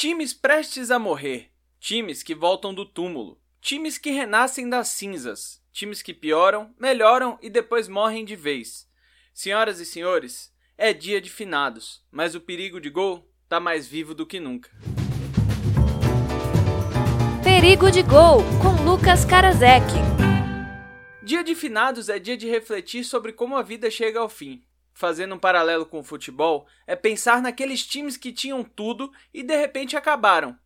Times prestes a morrer, times que voltam do túmulo, times que renascem das cinzas, times que pioram, melhoram e depois morrem de vez. Senhoras e senhores, é dia de finados, mas o perigo de gol tá mais vivo do que nunca. Perigo de Gol, com Lucas Karasek. Dia de finados é dia de refletir sobre como a vida chega ao fim. Fazendo um paralelo com o futebol, é pensar naqueles times que tinham tudo e de repente acabaram.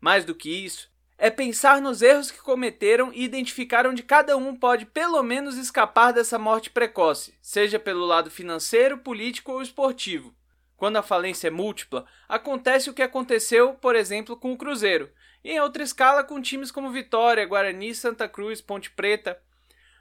Mais do que isso, é pensar nos erros que cometeram e identificar onde cada um pode pelo menos escapar dessa morte precoce, seja pelo lado financeiro, político ou esportivo. Quando a falência é múltipla, acontece o que aconteceu, por exemplo, com o Cruzeiro, e em outra escala com times como Vitória, Guarani, Santa Cruz, Ponte Preta.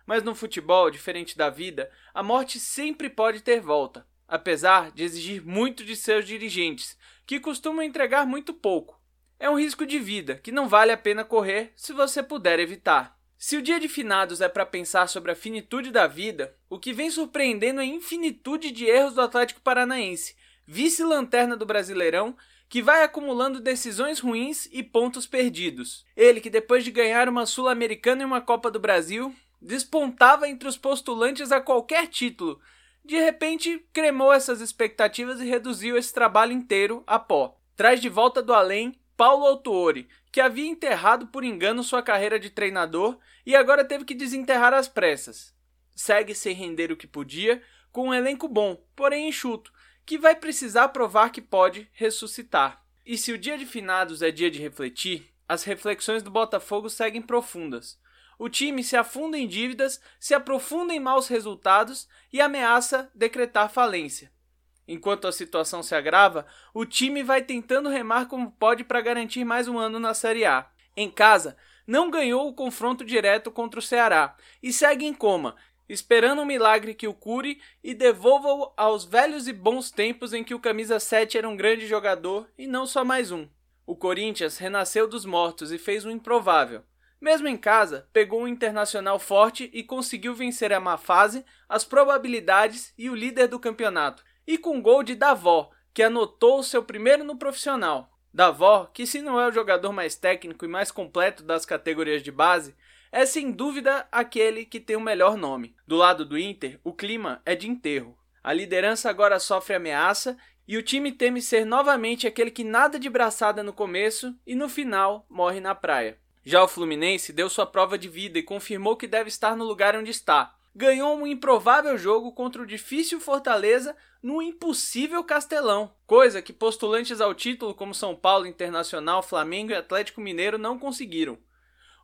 Mas no futebol, diferente da vida, a morte sempre pode ter volta, apesar de exigir muito de seus dirigentes, que costumam entregar muito pouco. É um risco de vida que não vale a pena correr se você puder evitar. Se o dia de finados é para pensar sobre a finitude da vida, o que vem surpreendendo é a infinitude de erros do Atlético Paranaense, vice-lanterna do Brasileirão que vai acumulando decisões ruins e pontos perdidos. Ele que depois de ganhar uma Sul-Americana e uma Copa do Brasil, despontava entre os postulantes a qualquer título. De repente, cremou essas expectativas e reduziu esse trabalho inteiro a pó. Traz de volta do além Paulo Autuori, que havia enterrado por engano sua carreira de treinador e agora teve que desenterrar às pressas. Segue sem render o que podia, com um elenco bom, porém enxuto, que vai precisar provar que pode ressuscitar. E se o dia de finados é dia de refletir, as reflexões do Botafogo seguem profundas. O time se afunda em dívidas, se aprofunda em maus resultados e ameaça decretar falência. Enquanto a situação se agrava, o time vai tentando remar como pode para garantir mais um ano na Série A. Em casa, não ganhou o confronto direto contra o Ceará e segue em coma, esperando um milagre que o cure e devolva-o aos velhos e bons tempos em que o camisa 7 era um grande jogador e não só mais um. O Corinthians renasceu dos mortos e fez o improvável. Mesmo em casa, pegou um internacional forte e conseguiu vencer a má fase, as probabilidades e o líder do campeonato. E com gol de Davó, que anotou seu primeiro no profissional. Davó, que se não é o jogador mais técnico e mais completo das categorias de base, é sem dúvida aquele que tem o melhor nome. Do lado do Inter, o clima é de enterro. A liderança agora sofre ameaça e o time teme ser novamente aquele que nada de braçada no começo e no final morre na praia. Já o Fluminense deu sua prova de vida e confirmou que deve estar no lugar onde está. Ganhou um improvável jogo contra o difícil Fortaleza no impossível Castelão, coisa que postulantes ao título como São Paulo Internacional, Flamengo e Atlético Mineiro não conseguiram.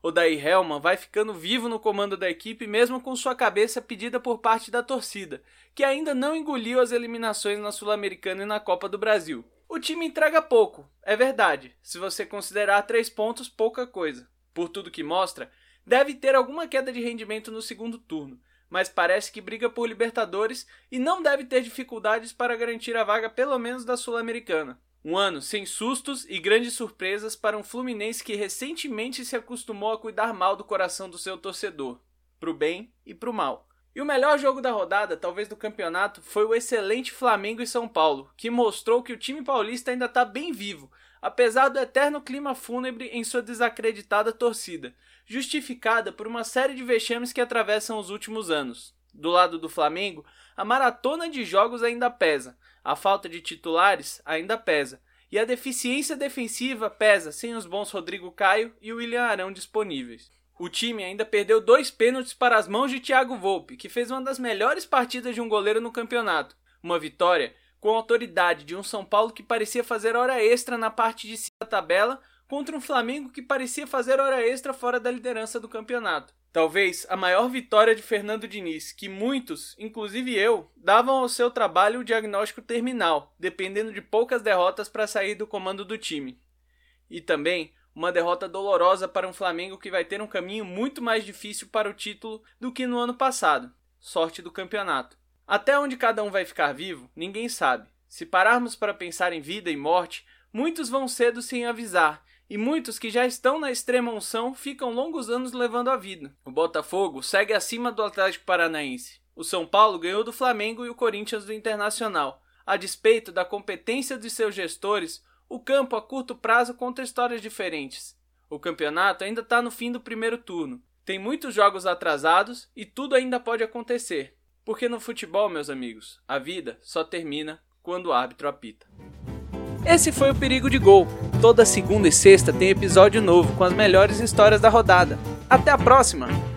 Odair Helman vai ficando vivo no comando da equipe mesmo com sua cabeça pedida por parte da torcida, que ainda não engoliu as eliminações na Sul-Americana e na Copa do Brasil. O time entrega pouco, é verdade, se você considerar três pontos pouca coisa. Por tudo que mostra, deve ter alguma queda de rendimento no segundo turno, mas parece que briga por Libertadores e não deve ter dificuldades para garantir a vaga pelo menos da Sul-Americana. Um ano sem sustos e grandes surpresas para um Fluminense que recentemente se acostumou a cuidar mal do coração do seu torcedor, pro bem e pro mal. E o melhor jogo da rodada, talvez do campeonato, foi o excelente Flamengo e São Paulo, que mostrou que o time paulista ainda está bem vivo, apesar do eterno clima fúnebre em sua desacreditada torcida, justificada por uma série de vexames que atravessam os últimos anos. Do lado do Flamengo, a maratona de jogos ainda pesa, a falta de titulares ainda pesa, e a deficiência defensiva pesa sem os bons Rodrigo Caio e William Arão disponíveis. O time ainda perdeu dois pênaltis para as mãos de Thiago Volpe, que fez uma das melhores partidas de um goleiro no campeonato. Uma vitória com a autoridade de um São Paulo que parecia fazer hora extra na parte de cima da tabela contra um Flamengo que parecia fazer hora extra fora da liderança do campeonato. Talvez a maior vitória de Fernando Diniz, que muitos, inclusive eu, davam ao seu trabalho o diagnóstico terminal, dependendo de poucas derrotas para sair do comando do time. E também uma derrota dolorosa para um Flamengo que vai ter um caminho muito mais difícil para o título do que no ano passado. Sorte do campeonato. Até onde cada um vai ficar vivo, ninguém sabe. Se pararmos para pensar em vida e morte, muitos vão cedo sem avisar, e muitos que já estão na extrema unção ficam longos anos levando a vida. O Botafogo segue acima do Atlético Paranaense. O São Paulo ganhou do Flamengo e o Corinthians do Internacional. A despeito da competência de seus gestores, O campo a curto prazo conta histórias diferentes. O campeonato ainda está no fim do primeiro turno. Tem muitos jogos atrasados e tudo ainda pode acontecer. Porque no futebol, meus amigos, a vida só termina quando o árbitro apita. Esse foi o Perigo de Gol. Toda segunda e sexta tem episódio novo com as melhores histórias da rodada. Até a próxima!